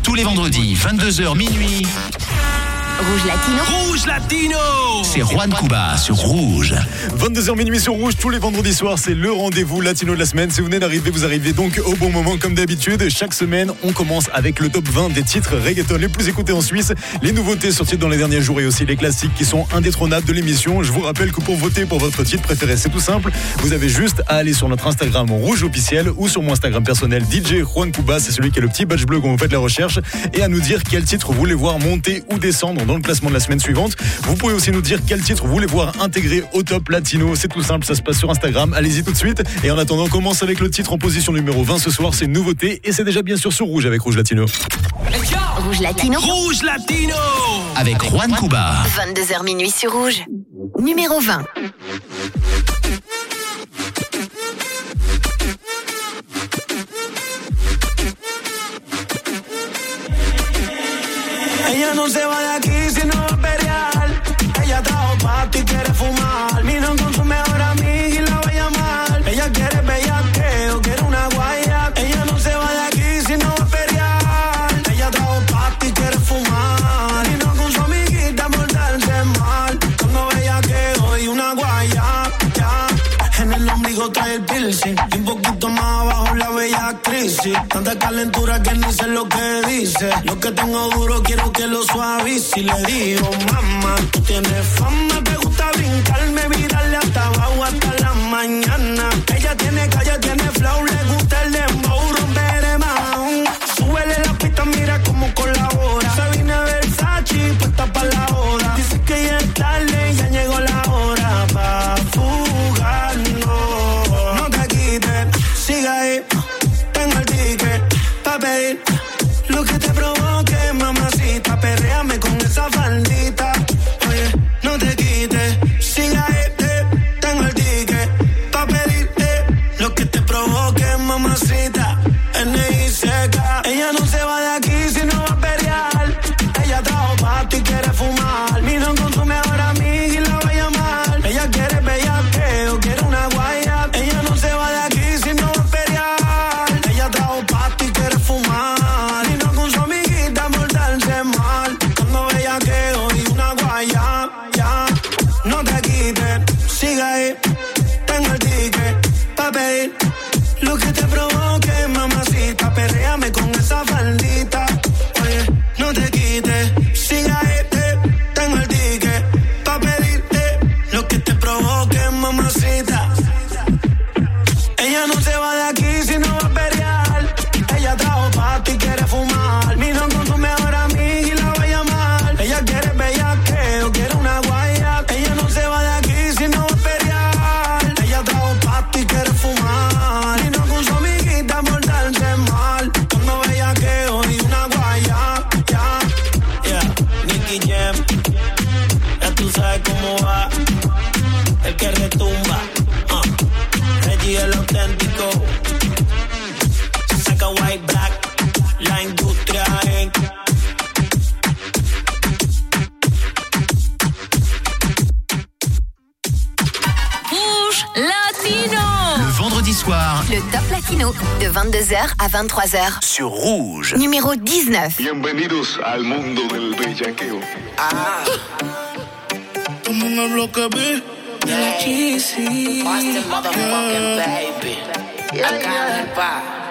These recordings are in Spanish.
Tous les vendredis, 22h minuit. Rouge Latino. Rouge Latino C'est Juan Cuba sur Rouge. 22h minuit sur Rouge, tous les vendredis soirs, c'est le rendez-vous latino de la semaine. Si vous venez d'arriver, vous arrivez donc au bon moment comme d'habitude. Chaque semaine, on commence avec le top 20 des titres reggaeton les plus écoutés en Suisse, les nouveautés sorties dans les derniers jours et aussi les classiques qui sont indétrônables de l'émission. Je vous rappelle que pour voter pour votre titre préféré, c'est tout simple. Vous avez juste à aller sur notre Instagram Rouge officiel ou sur mon Instagram personnel DJ Juan Cuba, c'est celui qui a le petit badge bleu quand vous faites la recherche, et à nous dire quel titre vous voulez voir monter ou descendre dans le classement de la semaine suivante. Vous pouvez aussi nous dire quel titre vous voulez voir intégré au top latino. C'est tout simple, ça se passe sur Instagram. Allez-y tout de suite. Et en attendant, on commence avec le titre en position numéro 20 ce soir. C'est une nouveauté et c'est déjà bien sûr sur Rouge avec Rouge Latino. Rouge Latino. Rouge Latino Avec Juan Cuba. 22h minuit sur Rouge. Numéro 20. Ella no se va de aquí si no va a pelear. Ella trajo pato y Tanta calentura que ni sé lo que dice. Lo que tengo duro quiero que lo suavice. Y le digo, mamá, tú tienes fama, te gusta brincarme, virarle hasta abajo hasta la mañana. Ella tiene calle, tiene flow, le gusta 23h. sur Rouge. Numéro 19. Bienvenidos al mundo del bellaqueo. Como en el bloque B.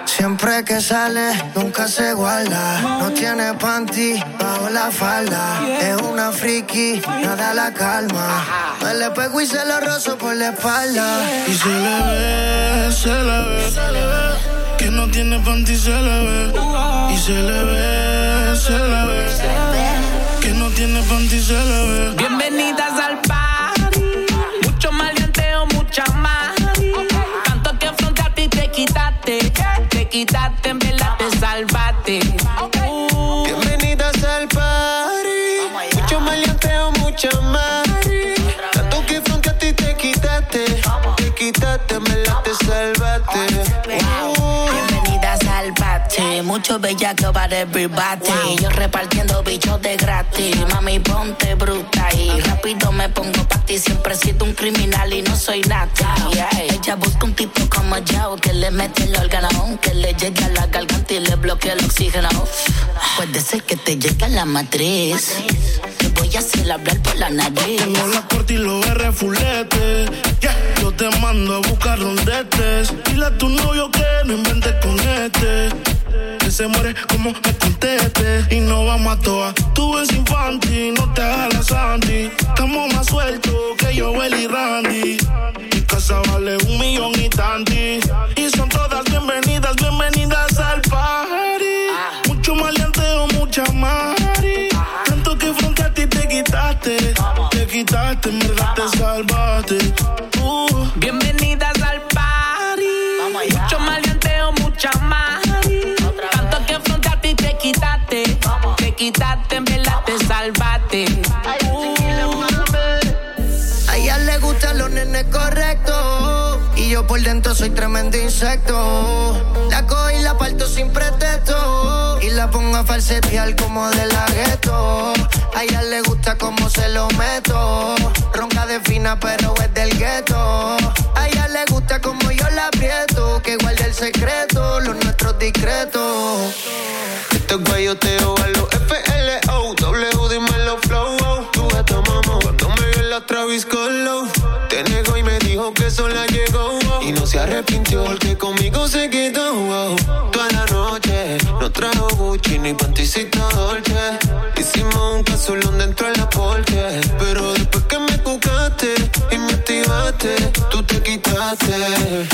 Siempre que sale, nunca se guarda. No tiene panty bajo la falda. Es una friki, nada la calma. Me le pego y se lo rozo por la espalda. Y se le ve, se le ve. Que no tiene panty, se le ve. Y se le ve, se le ve. Que no tiene panty, se le ve. Bienvenidas al party. Mucho maleanteo, mucha más. Tanto que afrontaste y te quitaste. Te quitaste, en verdad te salvaste. Mucho bellaco para everybody. Yo repartiendo bichos de gratis. Mami, ponte bruta y rápido me pongo pa' ti. Siempre he sido un criminal y no soy nada. Ella busca un tipo como yo que le mete el órgano, que le llegue a la garganta y le bloquea el oxígeno. Puede ser que te llegue a la matriz. Voy a hacer hablar por la nariz. Tengo la corte y los R fulete. Yo te mando a buscar donde estés. Dile a tu novio que no inventes con este. Que se muere como me conteste. Y no vamos a toa. Tú eres infantil, no te hagas la Sandy. Estamos más sueltos que yo, y Randy. Mi casa vale un millón y tanti. Y son todas Te quitaste, en verdad te salvaste. Uh. Bienvenidas al party. Mucho maleanteo, mucha mari. Tanto que frente a ti te quitaste. Te quitaste, en verdad te salvaste. A ella le gustan los nenes correctos. Y yo por dentro soy tremendo insecto. La cojo y la parto sin pretexto. La pongo a falsetear como de la gueto. A ella le gusta como se lo meto. Ronca de fina, pero es del gueto. A ella le gusta como yo la aprieto. Que guarde el secreto, los nuestros discretos. Este guayoteo a los FLO, W dímelo flow, oh. tú esta mamá. Cuando me vio la Travis Colo, te negó y me dijo que sola llegó. oh. Y no se arrepintió porque conmigo se quedó. Gucci ni panticita Dolce. Hicimos un casulón dentro de la porche. Pero después que me cucaste y me activaste, tú te quitaste.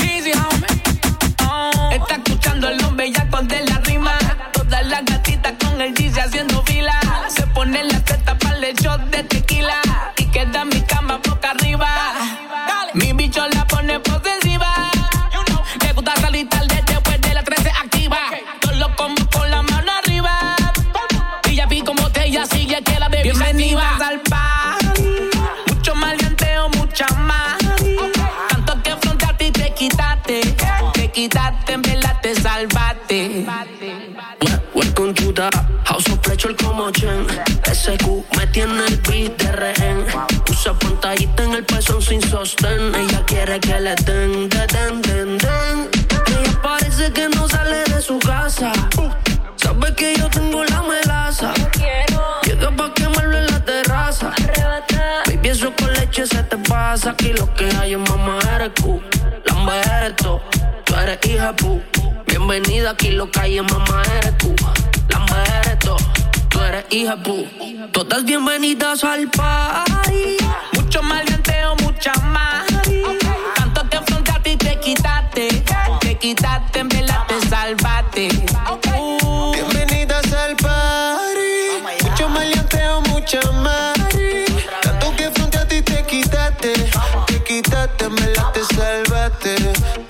House of Pleasure como Chen. SQ me tiene el beat de rehén. Usa pantallita en el pezón sin sostén. Ella quiere que le den, den, den, den, Ella parece que no sale de su casa. Sabe que yo tengo la melaza. Llega pa' quemarlo en la terraza. Baby, eso con leche se te pasa. Aquí lo que hay es mamá eres Q Lamba eres tú, tú eres hija pu Bienvenida aquí lo que hay es mamá eres hija pu Todas bienvenidas al party Mucho maleanteo, mucha más. Tanto que frente a ti te quitaste. Te quitaste, en verdad te salvaste. Uh, Bienvenidas al party. Mucho maleanteo, mucha mari. Tanto que frente a ti te quitaste. Te quitaste, me la te salvaste.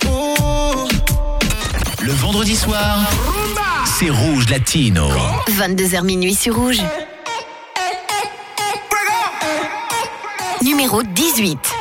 Uh. Le vendredi soir, c'est Rouge Latino. 22h minuit sur Rouge. Numéro 18.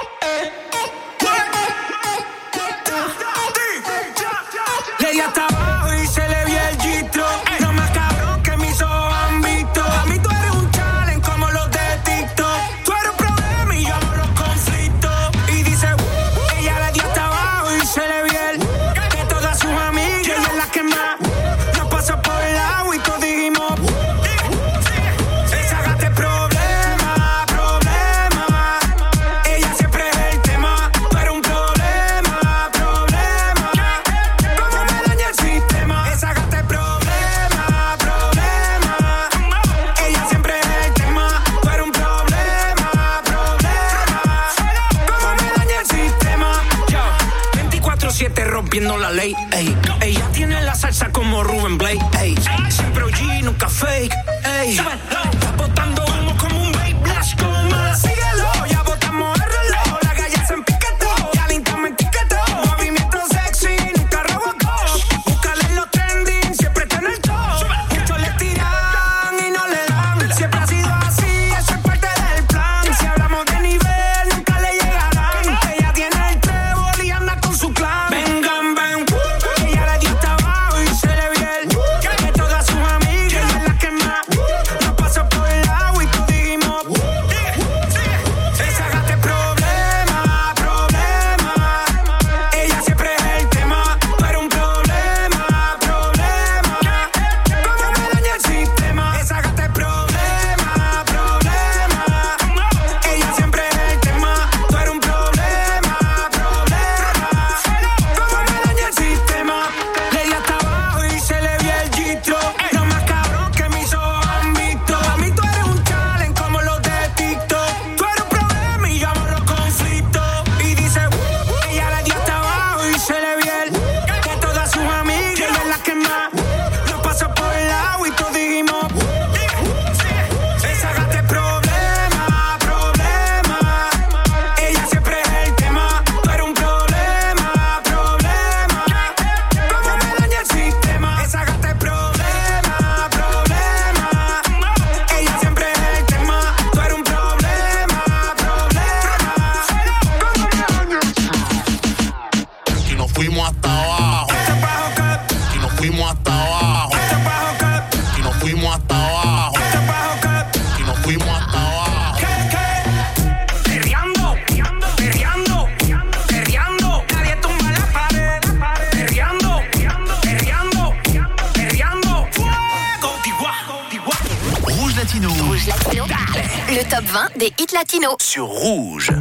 Sur Rouge.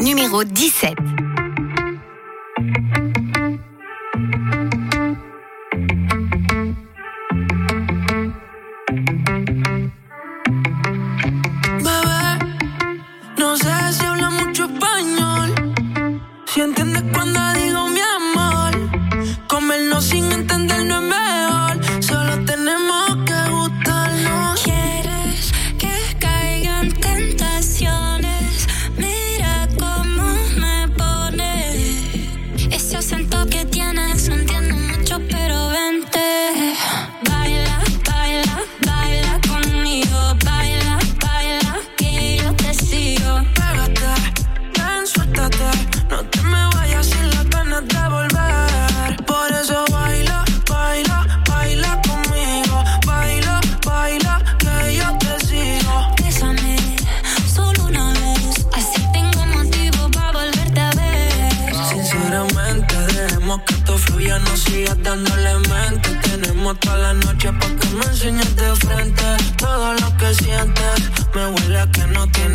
Numéro 17. toda la noche porque me enseñes de frente todo lo que sientes. Me huele a que no tienes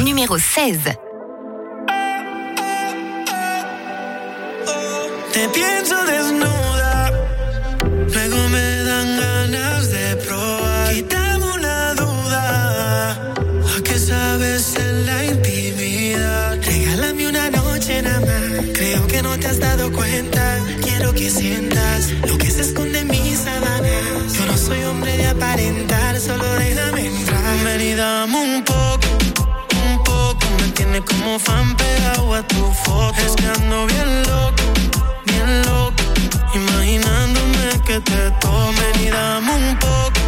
numéro 16. Te pienso desnuda, luego me dan ganas de probar. Quítame una duda, ¿a qué sabes en la intimidad? Regálame una noche nada más, creo que no te has dado cuenta. Quiero que sientas tiene como fan pegado a tu foto. Es que ando bien loco, bien loco. Imaginándome que te tomen y dame un poco,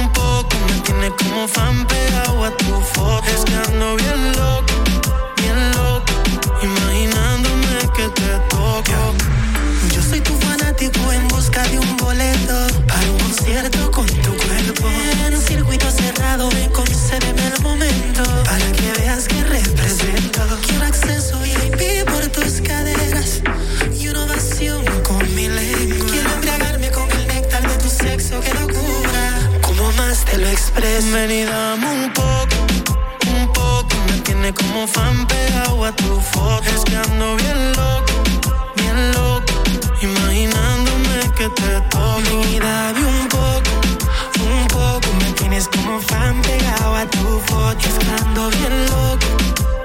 un poco. Me tiene como fan pegado a tu foto. Es que ando bien loco, bien loco. Imaginándome que te toco. Yo soy tu fanático en busca de un boleto para un concierto con tu cuerpo. En un circuito cerrado, me Ven y dame un poco, un poco. Me tiene como fan pegado a tu foto. Es que ando bien loco, bien loco. Imaginándome que te toco. Y dame un poco, un poco. Me tienes como fan pegado a tu foto. Es que ando bien loco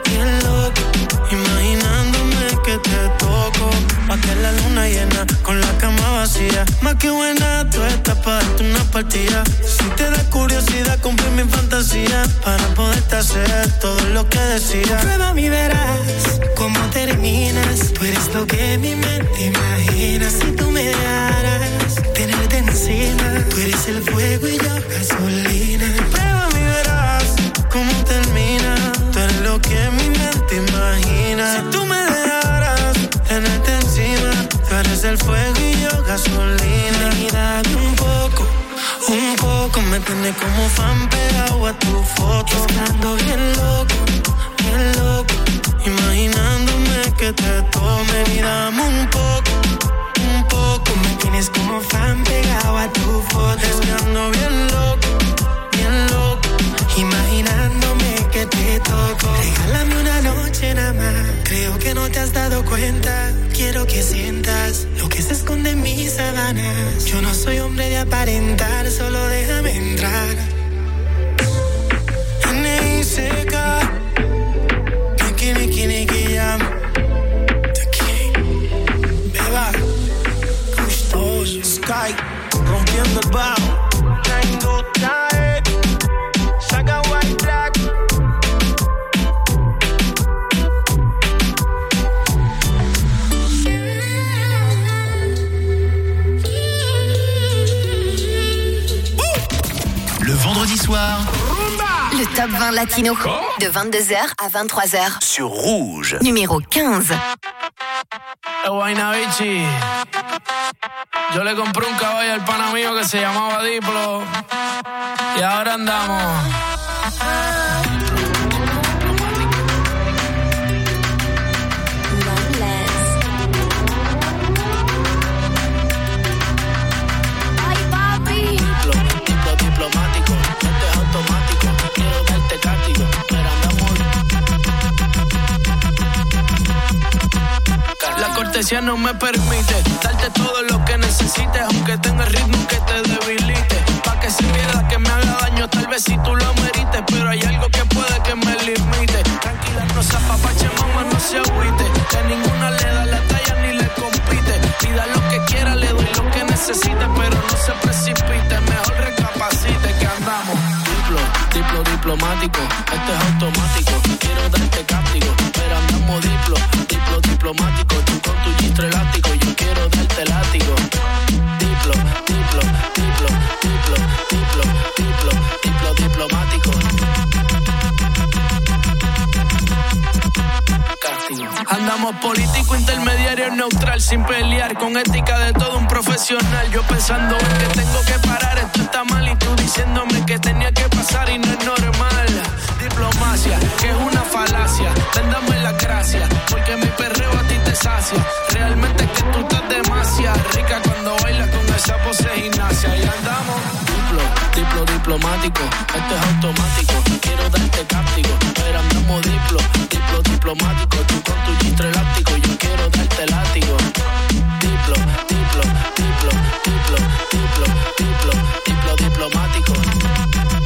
bien loco, imaginándome que te toco. Pa' que la luna llena con la cama vacía. Más que buena, tú estás para Si te da curiosidad, cumple mi fantasía. Para poderte hacer todo lo que decía. Prueba mi verás cómo terminas. Tú eres lo que mi mente imagina. Si tú me darás cocina. Tú eres el fuego y yo gasolina. Prueba y verás cómo termina. Tú eres lo que mi mente imagina. Si tú me dejaras tenerte encima, tú eres el fuego y yo gasolina. Y dame un poco. Un poco me tiene como fan pegado a tu foto. Estando bien loco, bien loco. Imaginándome que te tome y dame un poco, un poco. Me tienes como fan pegado a tu foto. Estando bien loco, bien loco. Imaginándome que te toco. Regálame una noche nada más. Creo que no te has dado cuenta. Quiero que sientas lo que se esconde en mis sábanas. Yo no soy hombre de aparentar, solo déjame entrar. N.I.C.K. Niki, niki, niki, King. Beba. Gustoso. Sky. Rompiendo el bajo. Top 20 latino. De 22h à 23h. sur Rouge. Numéro 15. Eh, Guaynabichi. Yo le compré un caballo al pana mío que se llamaba Diplo. Y ahora andamos. Cortesía no me permite darte todo lo que necesites, aunque tenga ritmo que te debilite. Pa' que se pierda, que me haga daño, tal vez si tú lo merites, pero hay algo que puede que me limite. Tranquila, no se apapache, mamá, no se agüite. Que ninguna le da la talla ni le compite. Pida lo que quiera, le doy lo que necesite, pero no se precipite. Mejor recapacite que andamos. Diplo, diplo diplomático, esto es automático. Quiero darte cáptico, pero andamos diplo diplomático. Tú con tu gistro elástico, yo quiero darte látigo. Diplo, diplo, diplo, diplo, diplo, diplo, diplo diplomático. Andamos político, intermediario, neutral, sin pelear, con ética de todo un profesional. Yo pensando en que tengo que parar, esto está mal, y tú diciéndome que tenía que pasar y no es normal. Diplomacia, que es una falacia, vendame la gracia, porque mi perreo a ti te sacia. Realmente es que tú estás demasiado rica cuando bailas con esa pose gimnasia. Y andamos diplo, diplo diplomático, esto es automático. Quiero darte cáptico, pero andamos diplo, diplo diplomático. Con tu gistro elástico, yo quiero darte látigo. Diplo, diplo, diplo, diplo, diplo, diplo, diplo diplomático.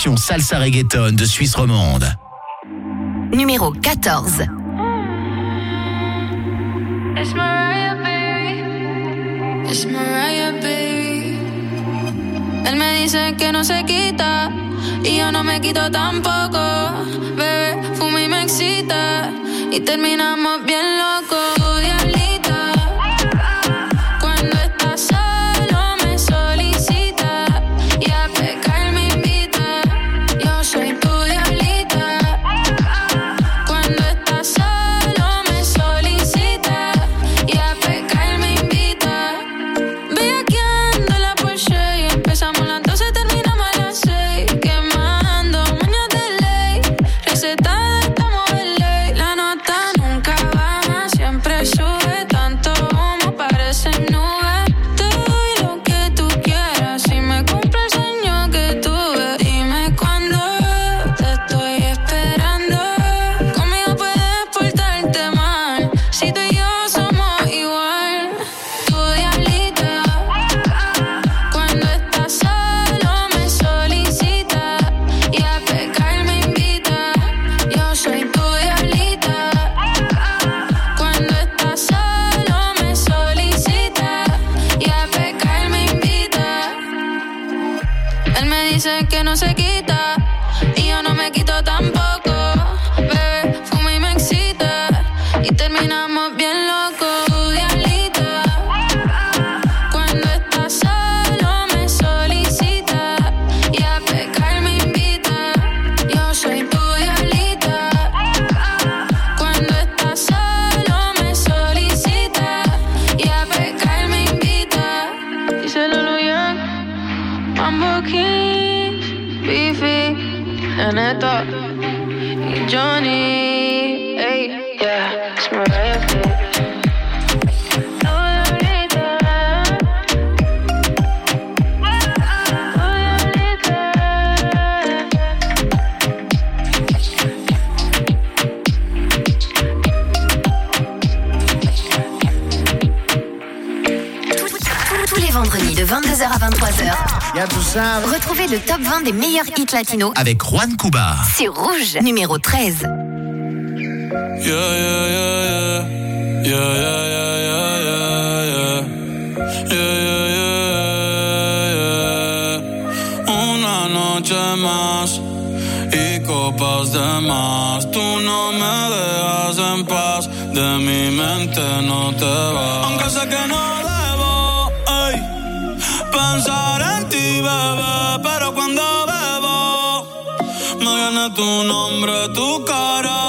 Émission salsa reggaeton de Suisse romande. Numéro 14. It's Mariah, baby. It's Mariah, baby. Él me dice que no se quita y yo no me quito tampoco. Bebé, fuma y me excita y terminamos bien locos. Le top 20 des meilleurs hits latinos Avec Juan Cuba. sur Rouge, numéro 13. Yeah, yeah, yeah, yeah. Yeah, yeah, yeah, yeah, yeah, yeah. Yeah, yeah, yeah, yeah, yeah. Una noche más y copas de más. Tú no me dejas en paz, de mi mente no te vas. Aunque sé que no tu nombre, tu cara,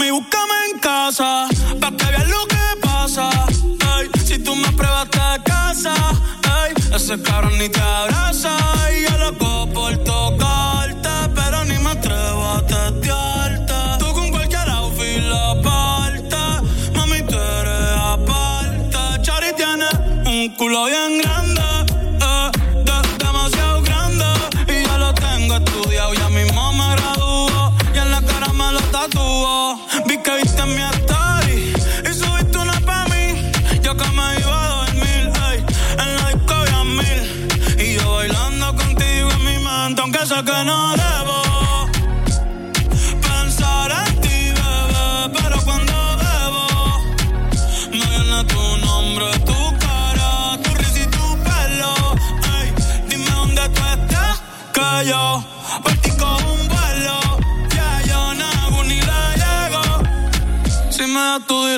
mami, búscame en casa. Pa' que veas lo que pasa. Ey, si tú me pruebas te casa. Ey, ese cabrón ni te abraza.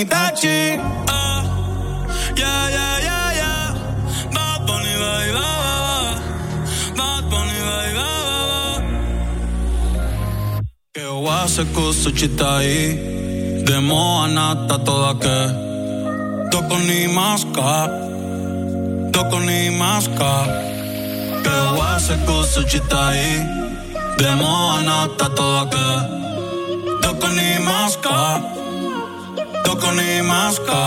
Itachi. Ah, Yeah, yeah, yeah, yeah. Bad Bunny, baby, ba, ba, ba. Bad Bunny, baby, ba, ba, ba. Que wase kusuchitai Demo anata toda que. Toko ni maska Toko ni maska Que wase kusuchitai Demo anata toda que. Toko ni maska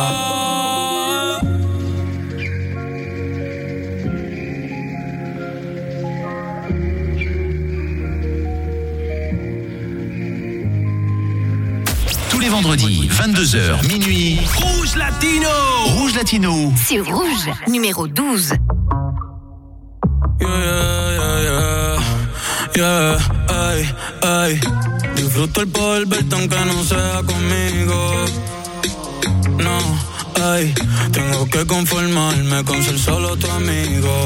Tous les vendredis, 22h, minuit. Rouge Latino Rouge Latino. C'est Rouge, numéro 12. Yeah, yeah, yeah, yeah, ay, ay. Disfruto el poder verte aunque no sea conmigo. No, ay, tengo que conformarme con ser solo tu amigo.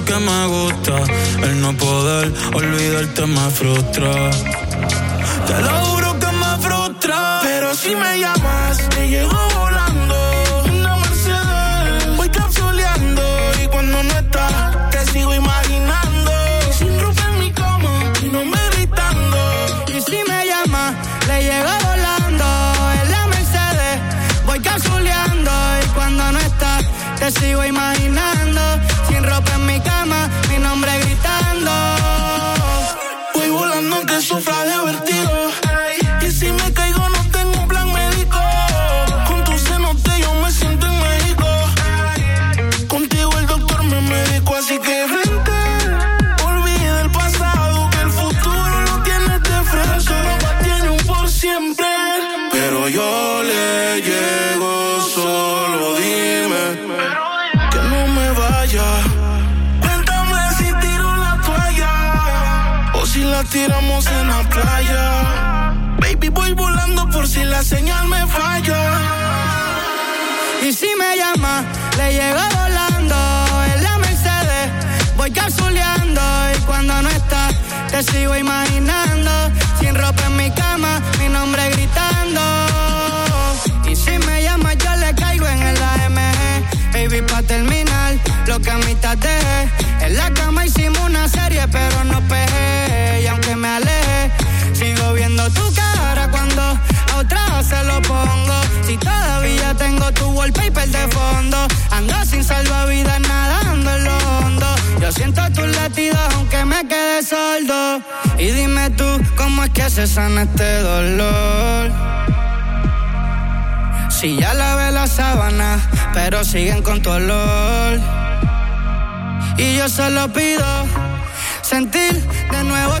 qué me gusta. El no poder olvidarte me frustra. Te lo juro que me frustra. Pero si me llamas, te llego volando. Una Mercedes, voy capsuleando. Y cuando no estás, te sigo imaginando. Sin ropa en mi cama, y no me gritando. Y si me llama, le llego volando. En la Mercedes, voy capsuleando. Y cuando no estás, te sigo imaginando. Sigo imaginando. Sin ropa en mi cama, mi nombre gritando. Y si me llama, yo le caigo en el AMG. Baby, pa' terminar, lo que a mitad dejé. En la cama hicimos que se sana este dolor? Si ya lavé la sábana, pero siguen con tu olor. Y yo solo pido sentir de nuevo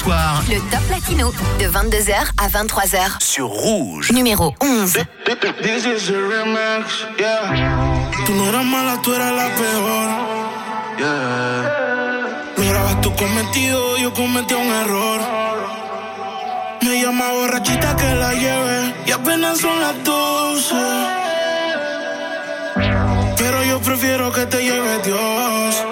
Soir Le Top Latino de 22h à 23h. sur Rouge. Numéro 11. This is a remix, yeah. Tú no eras mala, tú eras la peor. Yeah. Lograbas tu cometido, yo cometí un error. Me llama borrachita que la lleve y apenas son las 12. Pero yo prefiero que te lleve Dios.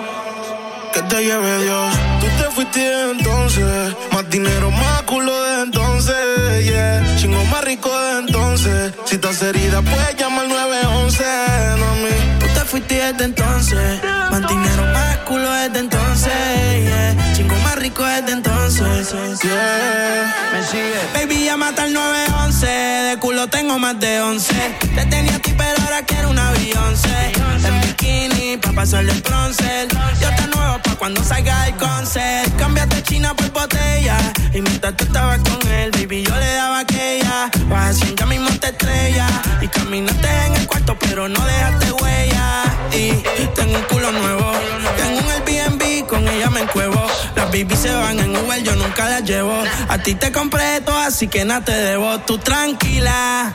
Que te lleve Dios. Te fuiste entonces. Más dinero, más culo de entonces. Yeah. Chingo más rico de entonces. Si estás herida, puedes llamar 911. No a mí. Tú te fuiste desde entonces. Más dinero, más culo desde entonces. Yeah. Chingo más rico desde entonces. Yeah. Me sigue. Baby, llama al 911. De culo tengo más de 11. Te tenía a ti, pero ahora quiero una Beyoncé. En bikini, pa' pasarle el bronce. Yo te nuevo cuando salga el concert. Cámbiate China por botella. Y mientras tú estabas con él, baby, yo le daba aquella. Haciendo ya mismo te estrella. Y caminaste en el cuarto, pero no dejaste huella. Y tengo un culo nuevo. Tengo un Airbnb, con ella me encuevo. Las baby se van en Uber, yo nunca las llevo. A ti te compré todo, así que nada te debo. Tú tranquila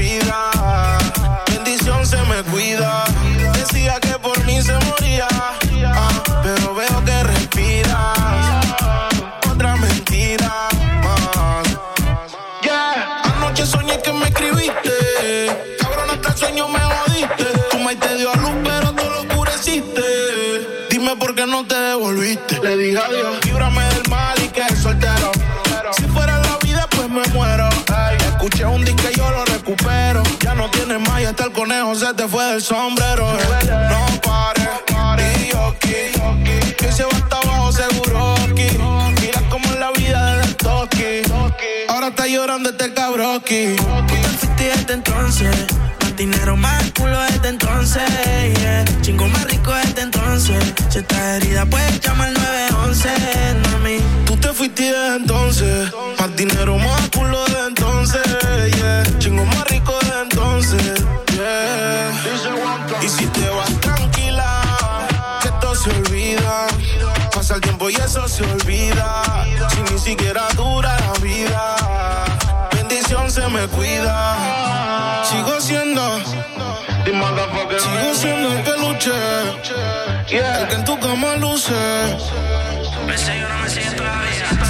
Ah, pero veo que respiras. Otra mentira más. Yeah. Anoche soñé que me escribiste. Cabrón, hasta el sueño me jodiste. Tu maíz te dio a luz, pero tú lo oscureciste. Dime por qué no te devolviste. Le dije adiós, líbrame del mal y que soltero. Si fuera la vida, pues me muero. escuché un disco y yo lo recupero. Ya no tienes más y hasta el conejo se te fue del sombrero. No pares, y yo aquí. Que se va hasta abajo seguro aquí. Mira cómo es la vida el toque. Ahora está llorando este cabroki. Tú desde entonces. Más dinero, más culo desde entonces. Yeah. Chingo más rico desde entonces. Si estás herida, puedes llamar Sigo siendo el que luché. El que en tu cama luce.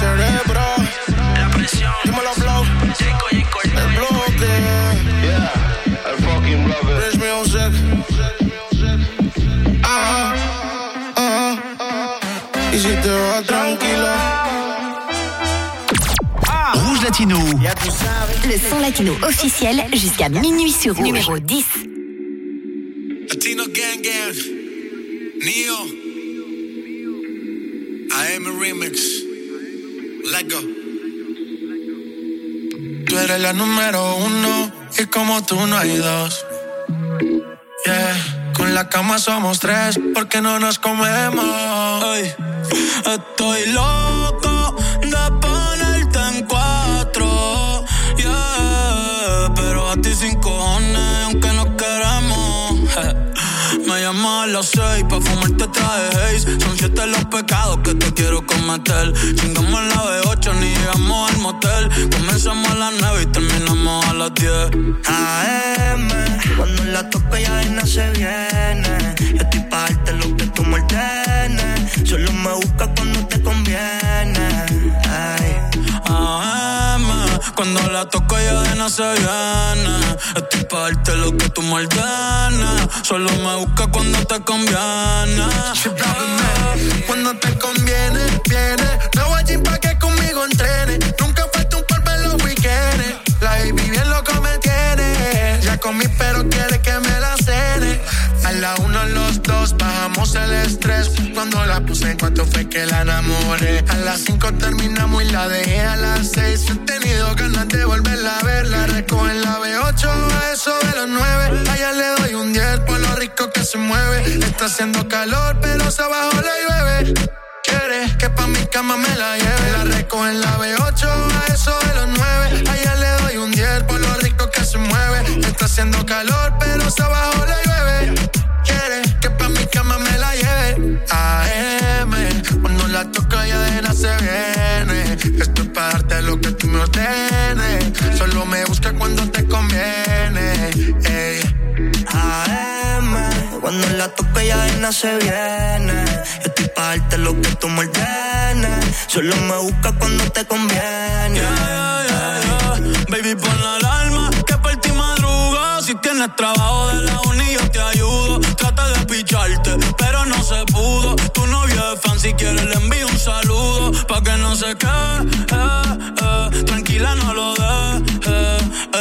Cerebro. La presión. Dímelo, flow. El bloque. Yeah, el fucking brother. Rich music. Ajá, ajá. Y si te vas tranquila. Rouge Latino. Le son latino officiel jusqu'à minuit sur Rouge. Numéro 10. Latino Gang Gang. Neo. Am a remix. Let go. Tú eres la número uno y como tú no hay dos. Yeah, con la cama somos tres porque no nos comemos. Ay, estoy loco las seis pa' fumarte traje haze Son siete los pecados que te quiero cometer Chingamos la B8, ni llegamos al motel Comenzamos a las nueve y terminamos a las 10 AM, cuando la toco ya no se viene. Yo estoy pa' darte lo que tú me ordenes. Solo me buscas cuando te conviene. Cuando la toco ya de no se viene Estoy pa' darte lo que tú ordenes Solo me busca cuando te conviene Cuando te conviene, viene. No voy a pa' que conmigo entrene. Nunca falta un par en los weekends. La baby bien loco me tiene. Ya comí, pero quiere que me la cene. A la uno, los dos, bajamos el estrés. Cuando la puse en cuanto fue que la enamoré. A las cinco terminamos y la dejé a las seis. Está haciendo calor, pero se abajo le llueve. Quiere que pa' mi cama me la lleve. La recojo en la B8, a eso de los nueve. Allá le doy un 10 por lo rico que se mueve. Está haciendo calor, pero abajo le llueve. Quiere que pa' mi cama me la lleve. AM, cuando la toca ya de nada se viene. Esto es para darte lo que tú me ordenes. Solo me busca cuando te Cuando la toco ya nada se viene. Yo estoy pa' darte lo que tú me ordenes. Solo me busca cuando te conviene. Yeah, yeah, yeah. Baby, pon la alarma que por ti madruga. Si tienes trabajo de la uni, yo te ayudo. Trata de picharte, pero no se pudo. Tu novio es fan, si quieres le envío un saludo. pa' que no se quede. Eh, eh. Tranquila, no lo dejes.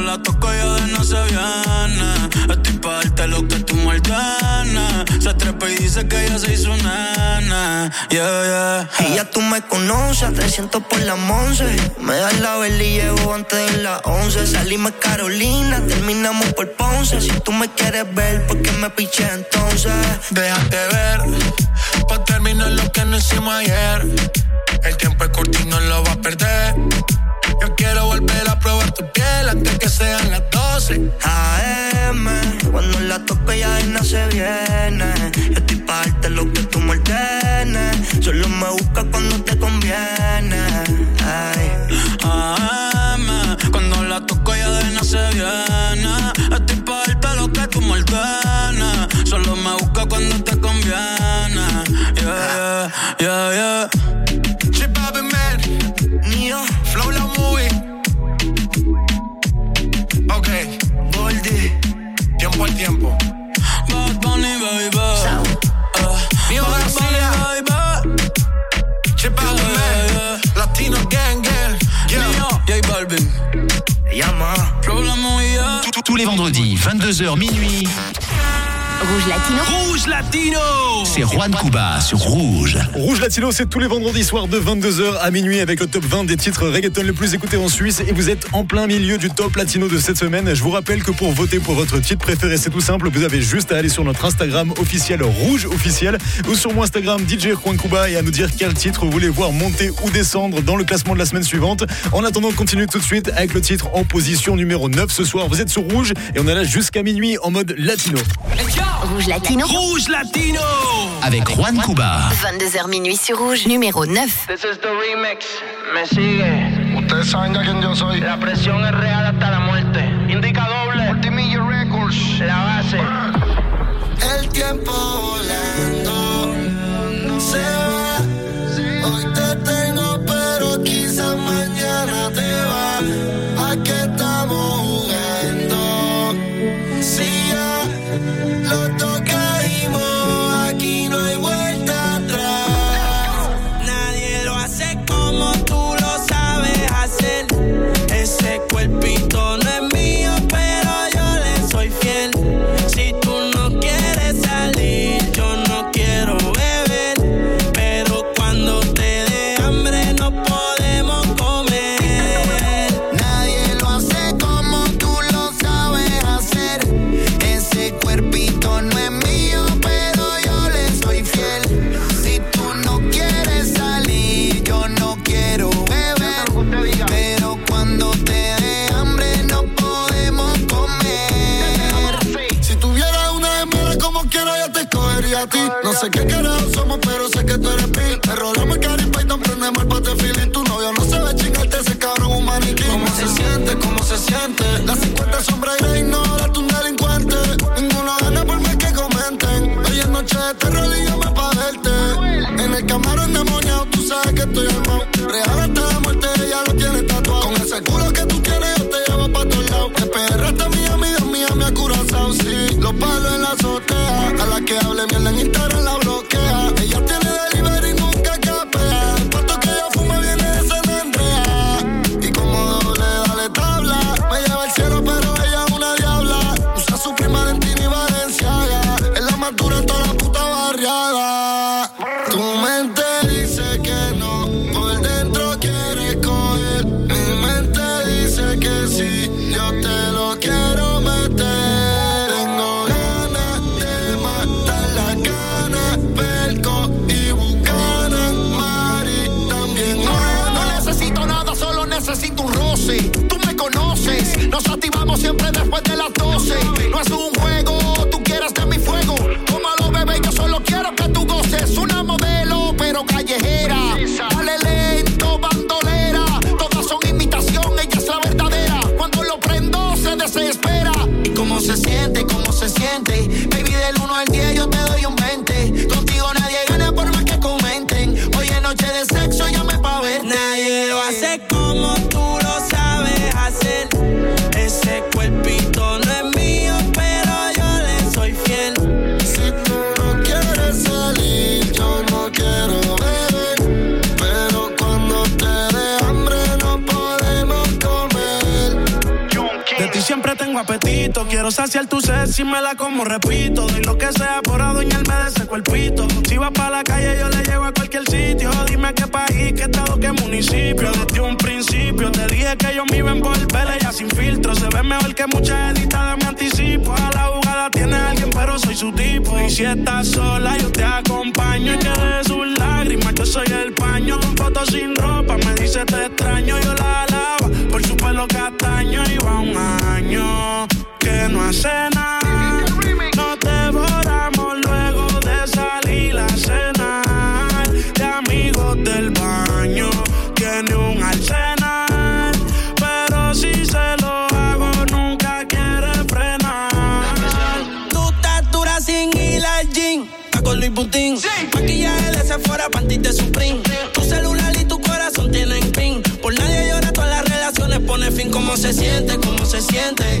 la toco ya de no se viene. Estoy pa' darte lo que tú me ordenes. Se trepa y dice que ella se hizo nana. Yeah, yeah. Y ya tú me conoces, 300 por la 11. Me das la vela y llevo antes de las 11. Salimos Carolina, terminamos por Ponce. Si tú me quieres ver, ¿por qué me piché entonces? Déjate ver, pa' terminar lo que no hicimos ayer. El tiempo es corto y no lo va a perder. Quiero volver a probar tu piel antes que sean las 12. AM, cuando la toco ya no se viene. Yo estoy pa' darte lo que tú me ordenes. Solo me busca cuando te conviene. Ay. AM, cuando la toco ya de no se viene. Estoy pa' darte lo que tú me ordenes. Solo me busca cuando te conviene. Yeah, yeah, yeah, vendredi, 22h minuit. Rouge Latino. Rouge Latino. c'est Juan Cuba sur Rouge. Rouge Latino, c'est tous les vendredis soirs de 22h à minuit avec le top 20 des titres reggaeton les plus écoutés en Suisse. Et vous êtes en plein milieu du top latino de cette semaine. Je vous rappelle que pour voter pour votre titre préféré, c'est tout simple. Vous avez juste à aller sur notre Instagram officiel Rouge officiel ou sur mon Instagram DJ Juan Cuba et à nous dire quel titre vous voulez voir monter ou descendre dans le classement de la semaine suivante. En attendant, on continue tout de suite avec le titre en position numéro 9 ce soir. Vous êtes sur Rouge et on est là jusqu'à minuit en mode latino. Rouge Latino. Rouge Latino. Avec Juan Cuba. 22h minuit sur Rouge. Numéro 9. This is the remix. Me sigue. Ustedes saben ya quién yo soy. La presión es real hasta la muerte. Indica doble. Multimillia Records. La base. El tiempo No sé qué carajo somos, pero sé que tú eres mí. Te rolamos el cari Python, prendemos el bote feeling. Tu novio no se ve chingarte ese cabrón un maniquí. ¿Cómo se siente? ¿Cómo se siente? Quiero saciar tu sed si me la como, repito. Doy lo que sea por adueñarme de ese cuerpito. Si vas para la calle, yo le llevo a cualquier sitio. Dime qué país, qué estado, qué municipio. Desde un principio te dije que yo me iba a envolver. Ella sin filtro se ve mejor que muchas editadas. Me anticipo a la jugada. Tiene alguien, pero soy su tipo. Y si estás sola, yo te acompaño. Y que de sus lágrimas, yo soy el paño. Con fotos sin ropa, me dice te extraño. Yo la alaba por su pelo castaño. Y va un año que no hace nada. Nos devoramos luego de salir a cenar. De amigos del baño, tiene un arsenal. Pero si se lo hago, nunca quiere frenar. Tú estás dura sin ir al gym. Con Luis Butín. Maquillaje de Sephora, panty de Supreme. Tu celular y tu corazón tienen pin. Por nadie llora, todas las relaciones pone fin. ¿Cómo se siente? ¿Cómo se siente?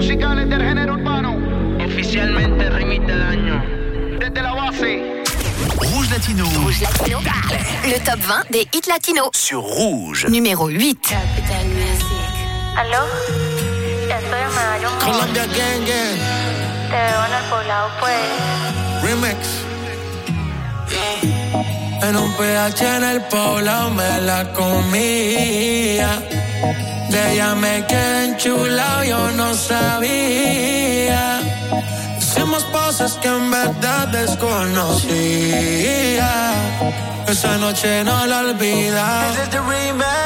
Musicales del género urbano. Oficialmente remite del año. Desde la base. Rouge Latino. Rouge Latino. Le top 20 des hits latinos. Sur Rouge. Numéro 8. ¿Aló? Estoy en Medallón Mall. Colombia Gang Gang. Te veo en el poblado, pues. Remix. En un PH en el poblado me la comía. De ella me quedé enchulado, yo no sabía. Hicimos cosas que en verdad desconocía. Esa noche no la olvida.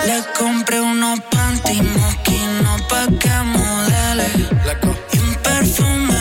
Le compré unos panty mosquinos pa' que modele. Y un perfume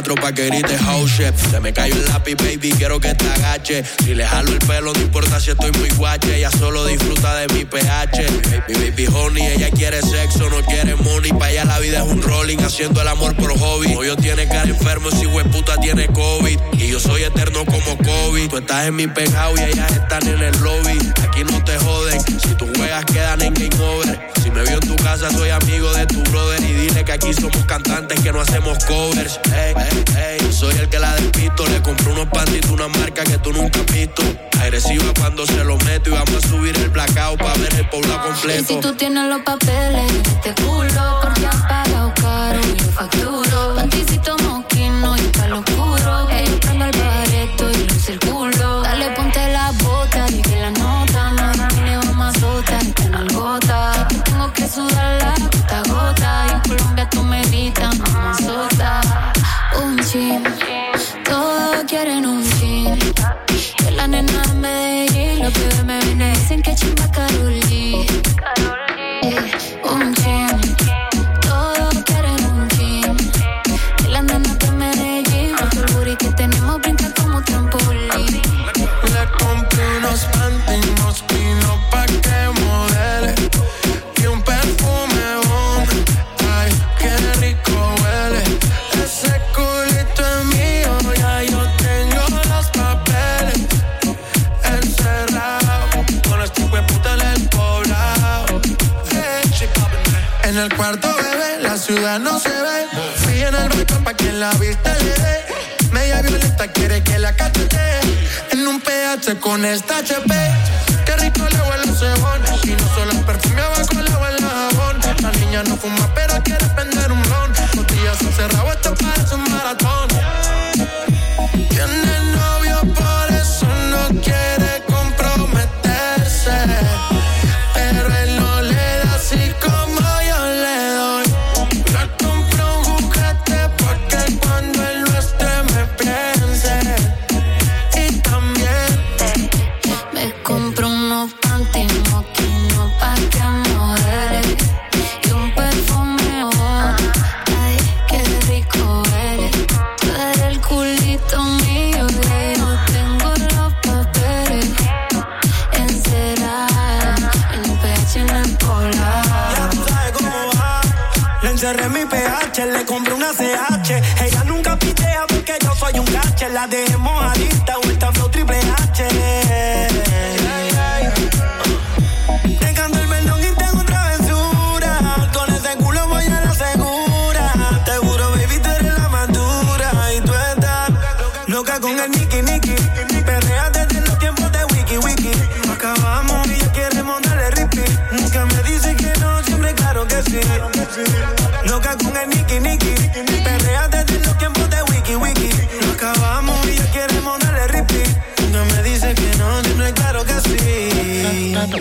cuatro pa' que house shit. Se me cayó el lápiz, baby, quiero que te agache. Si le jalo el pelo, no importa si estoy muy guache. Ella solo disfruta de mi pH. Mi baby honey, ella quiere sexo, no quiere money. Pa' ella la vida es un rolling, haciendo el amor por hobby. Hoy yo tiene cara enfermo, si puta tiene COVID. Y yo soy eterno como COVID. Tú estás en mi pegado y ellas están en el lobby. Aquí no te joden, si tú juegas quedan en game over. Me vio en tu casa, soy amigo de tu brother. Y dile que aquí somos cantantes que no hacemos covers. Ey, ey, ey, soy el que la despisto. Le compré unos pantitos, una marca que tú nunca has visto. Agresiva cuando se lo meto y vamos a subir el blackout para ver el pueblo Y si completo. tú tienes los papeles, te culo, porque has pagado caro, yo facturo. dicen que chimaca el cuarto, bebé, la ciudad no se ve. Fui en el balcón pa' que la vista le dé. Media violeta quiere que la cachete. En un PH con esta HP. Qué rico le huele el cebón. Y no solo el perfume, abajo le huele jabón. La niña no fuma, pero quiere prender un blon. Los días esto parece un maratón clase H. Ella nunca pitea porque yo soy un gache. La dejemos adicta,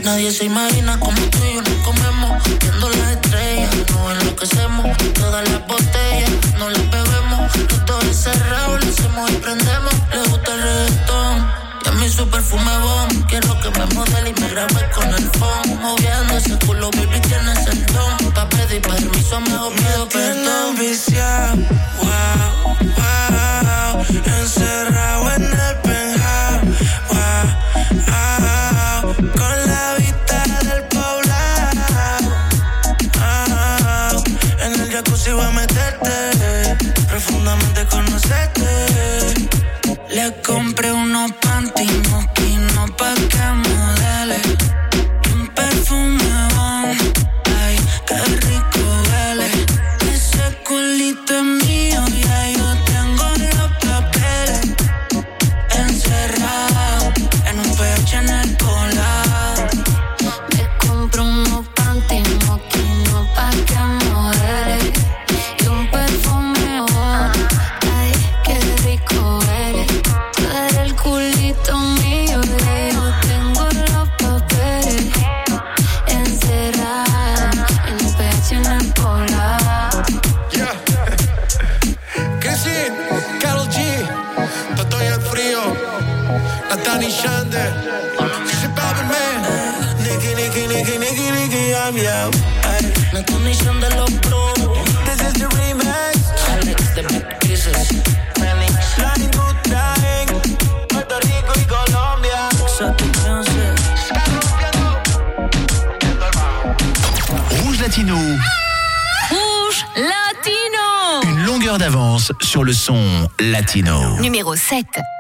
Nadie se imagina como tú y yo nos comemos. Viendo las estrellas, no enloquecemos. Todas las botellas, no las bebemos. Los dos encerrados, lo hacemos y prendemos. Le gusta el reggaetón. Y a mí su perfume bomb. Quiero que me modele y me grabe con el phone. Moviendo ese culo, baby, tienes el don. Pa' pedir permiso, mejor pido perdón. Me wow, wow, encerrado. 7.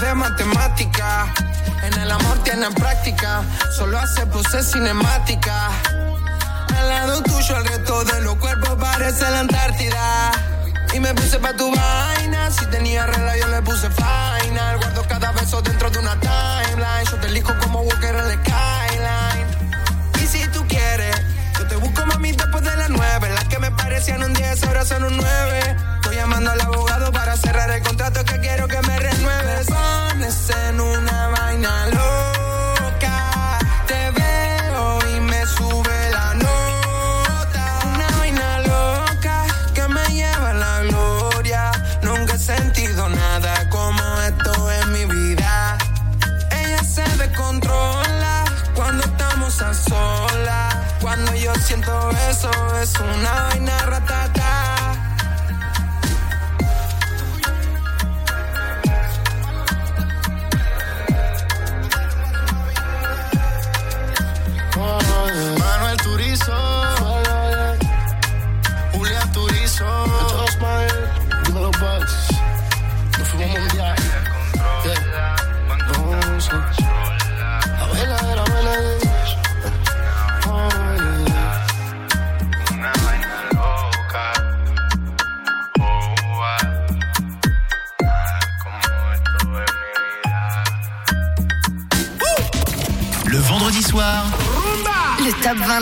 De matemática. En el amor tienen práctica, solo hace poses cinemática. Al lado tuyo el resto de los cuerpos parece la Antártida. Y me puse pa' tu vaina, si tenía regla yo le puse final. Guardo cada beso dentro de una timeline. Yo te elijo como Walker en la skyline. Y si tú quieres, yo te busco mami después de las nueve. Las que me parecían un 10 ahora son un 9. Llamando al abogado para cerrar el contrato que quiero que me renueves. Pones en una vaina loca. Te veo y me sube la nota. Una vaina loca que me lleva a la gloria. Nunca he sentido nada como esto en mi vida. Ella se descontrola cuando estamos a solas. Cuando yo siento eso, es una vaina ratata.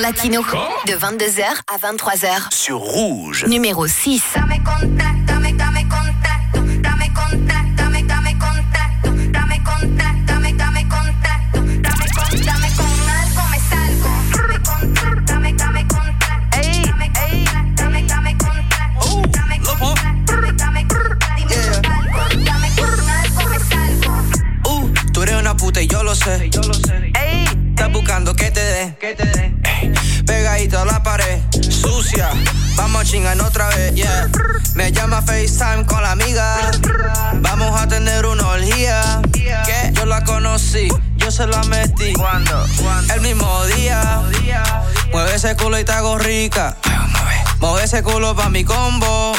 Latino de 22h à 23h. sur Rouge. Numéro 6. Culo y te hago rica. Mueve ese culo pa' mi combo.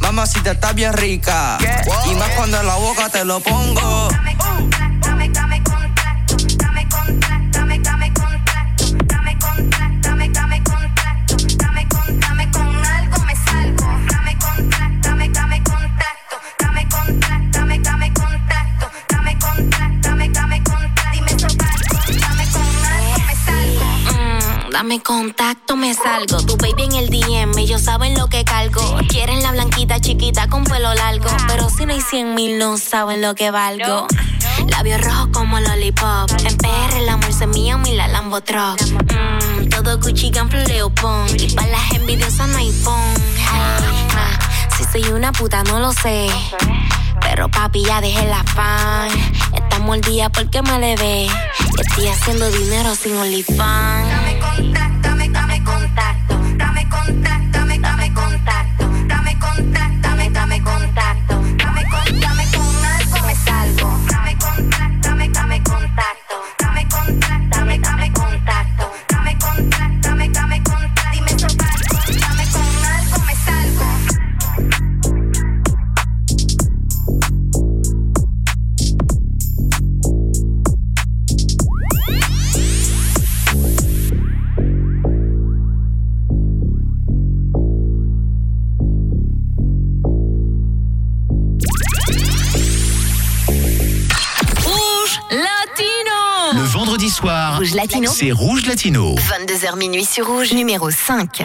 Mamacita está bien rica. Y más cuando en la boca te lo pongo. Contacto, me salgo. Tu baby en el DM, ellos saben lo que cargo. Quieren la blanquita chiquita con pelo largo. Pero si no hay 100 mil, no saben lo que valgo. Labios rojos como lollipop. En PR el amor se mío, mi la Lambo Truck. Mm, todo Gucci, Ganflo, Leopold. Y para las envidiosas no hay ah, si soy una puta, no lo sé. Pero papi, ya dejé la fan. Estamos al día porque me le ve. Estoy haciendo dinero sin OnlyFans. C'est Rouge Latino. 22h minuit sur Rouge. Numéro 5.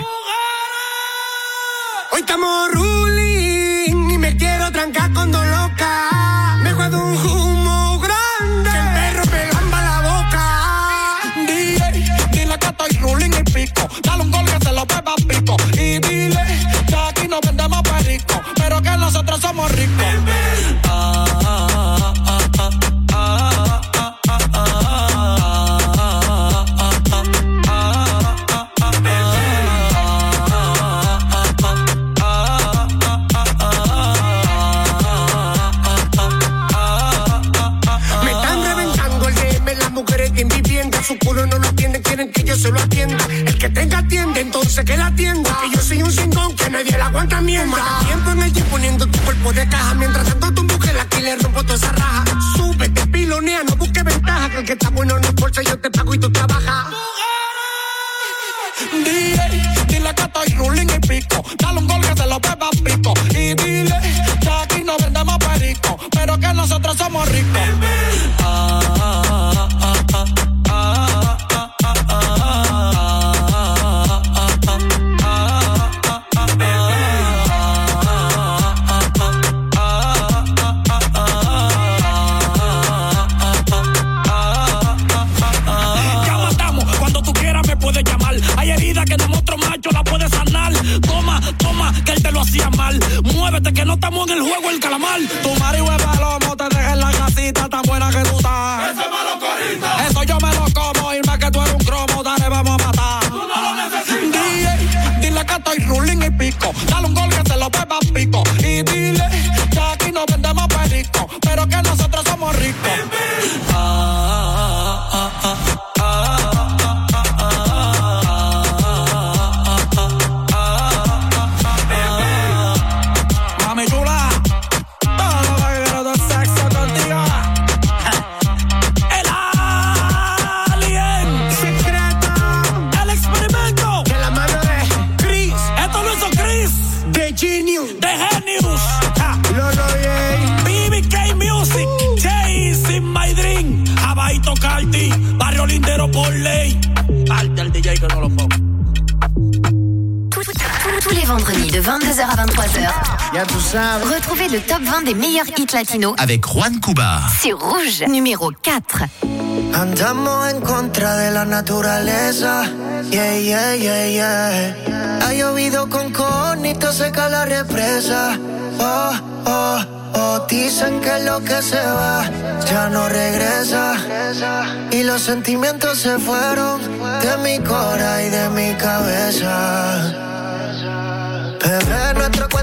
23h. Retrouvez le top 20 des meilleurs hits latinos avec Juan Cuba. C'est Rouge, numéro 4. Andamos en contra de la naturaleza. Yeah, yeah, yeah, yeah. Ha llovido con conito, seca la represa. Oh, oh. Oh, dicen que lo que se va ya no regresa. Y los sentimientos se fueron de mi cora y de mi cabeza. Bebé, nuestro cuento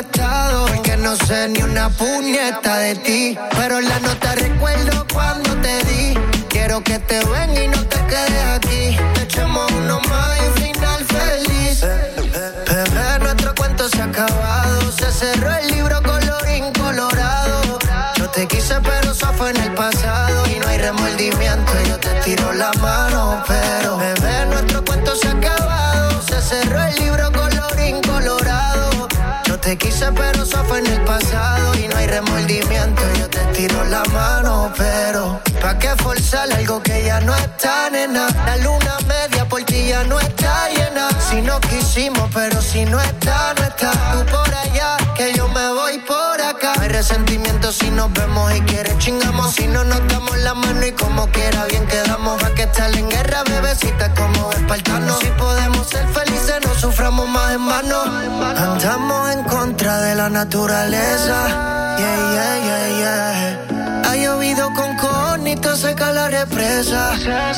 estados. Porque no sé ni una puñeta de ti, pero la nota recuerdo cuando te di. Quiero que te ven y no te quedes aquí. Echemos uno más y un final feliz. Bebé, nuestro cuento se ha acabado. Se cerró el libro colorín colorado. Yo te quise, pero eso fue en el pasado. Y no hay remordimiento. Yo te tiro la mano, pero bebé, nuestro cuento se ha acabado. Se cerró el libro te quise, pero eso fue en el pasado. Y no hay remordimiento. Yo te tiro la mano, pero ¿pa' qué forzar algo que ya no está, nena? La luna media por ti ya no está llena. Si no quisimos, pero si no está, no está. Tú por allá, que yo me voy por resentimiento si nos vemos y quieres chingamos. Si no nos damos la mano y como quiera bien quedamos. Va que estar en guerra, bebecita, como espartano. Si podemos ser felices, no suframos más en vano. Andamos en contra de la naturaleza. Yeah, yeah, yeah, yeah. Ha llovido con conito, seca la represa.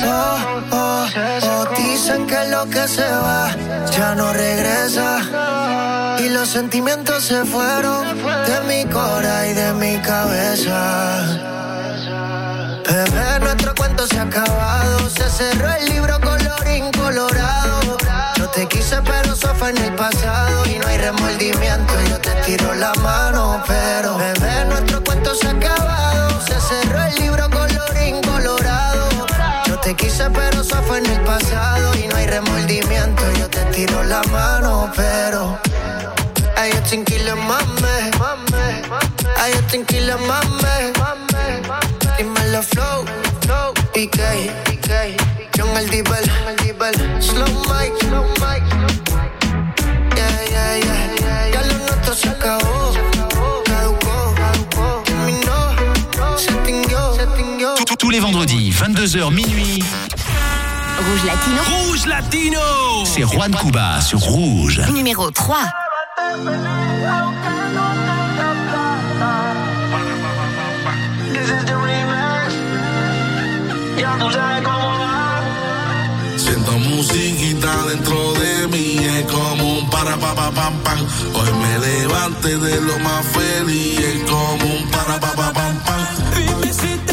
Oh, oh, oh, dicen que lo que se va ya no regresa. Y los sentimientos se fueron de mi cora y de mi cabeza. Bebé, nuestro cuento se ha acabado. Se cerró el libro colorín colorado. Te quise, pero eso fue en el pasado. Y no hay remordimiento. Yo te tiro la mano, pero bebé, nuestro cuento se ha acabado. Se cerró el libro colorín colorado. Yo te quise, pero eso fue en el pasado. Y no hay remordimiento. Yo te tiro la mano, pero. Ay, yo mame. Ay, yo tranquilo, mame. Dímelo, flow. PK, PK. Tous les vendredis, 22h minuit. Rouge Latino. Rouge Latino C'est Juan Cuba sur Rouge. Numéro 3. This is the La musiquita dentro de mí es como un para pa pa pam pam. Hoy me levante de lo más feliz es como un para pa pa pam pam. Dime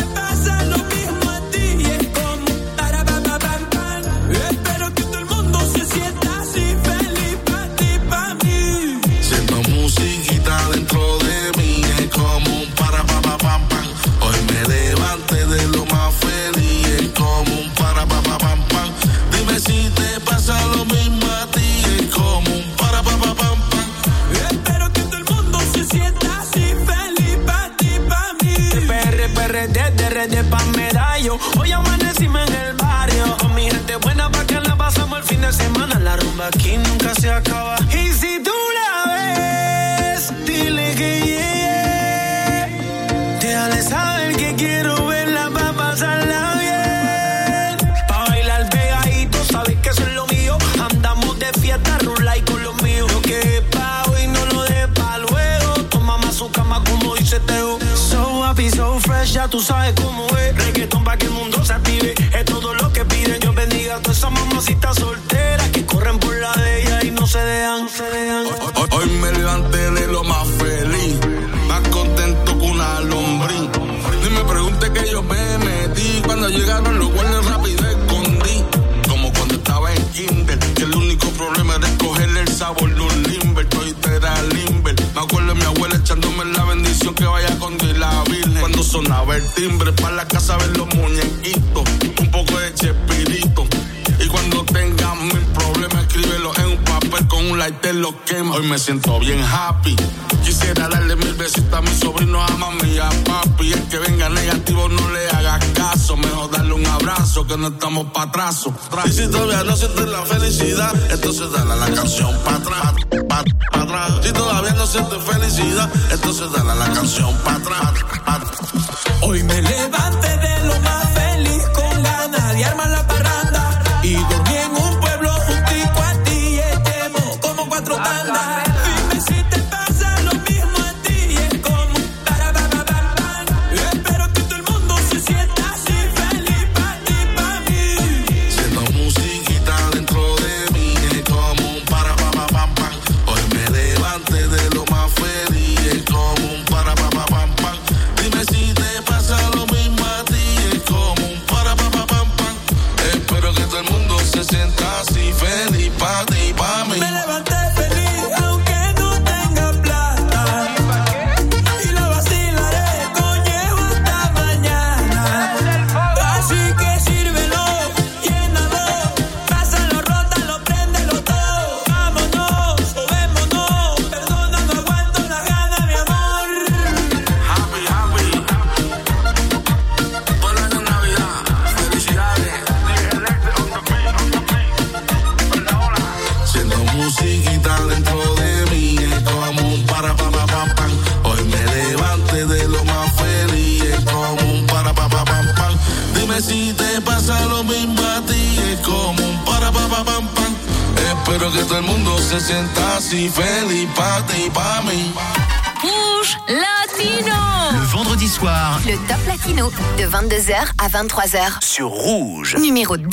tú sabes cómo es. Reggaetón pa' que el mundo se active. Es todo lo que piden. Yo bendiga a todas esas mamás Hoy me siento bien happy. Quisiera darle mil besitos a mi sobrino, a mami, a papi. El que venga negativo no le haga caso. Mejor darle un abrazo que no estamos pa' atraso. Y si todavía no sientes la felicidad, entonces dale a la canción pa' atrás, pa', atrás. Si todavía no sientes felicidad, entonces dale a la canción pa' atrás, pa Hoy me levanto 23h. Sur Rouge. Numéro 2.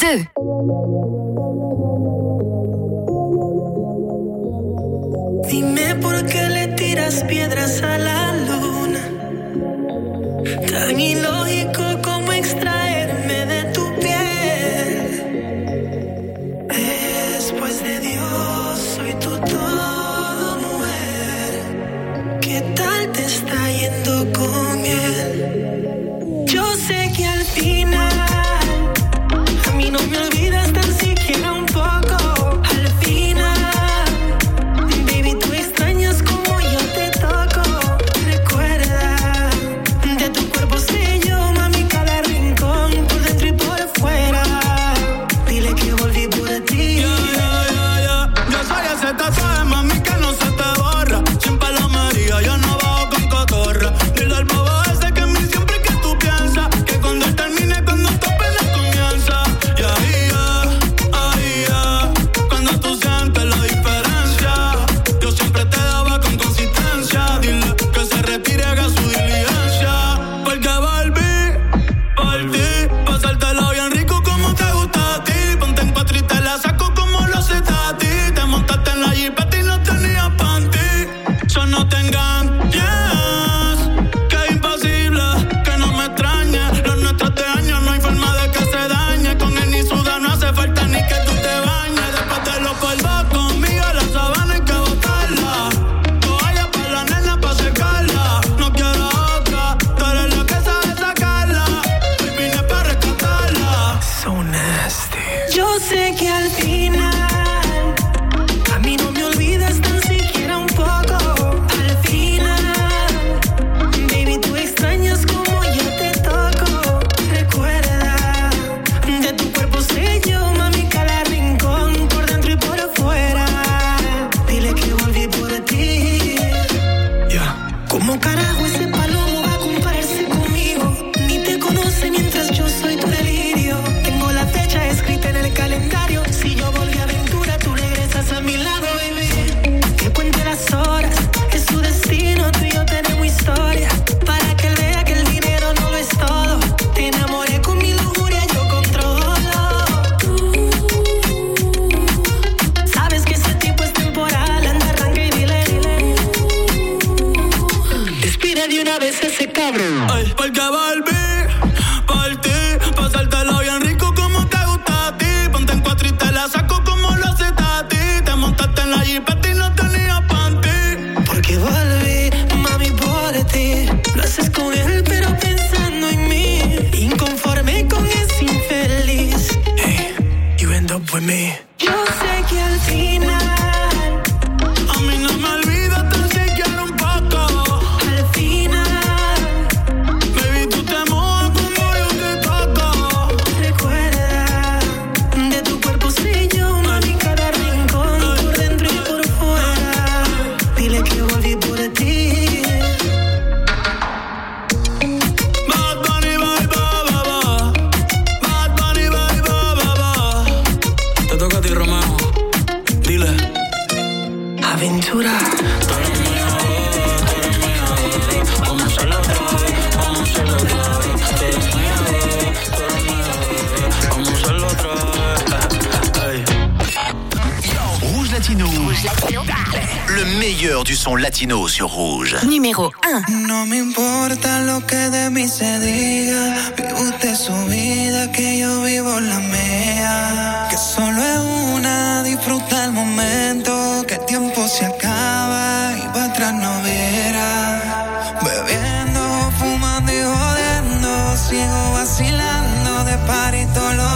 meilleur du son latino sur Rouge. Numéro 1. No me importa lo que de mí se diga. Vive usted su vida, que yo vivo la mía. Que solo es una, disfruta el momento. Que el tiempo se acaba y para atrás no verá. Bebiendo, fumando y jodiendo. Sigo vacilando de par y todo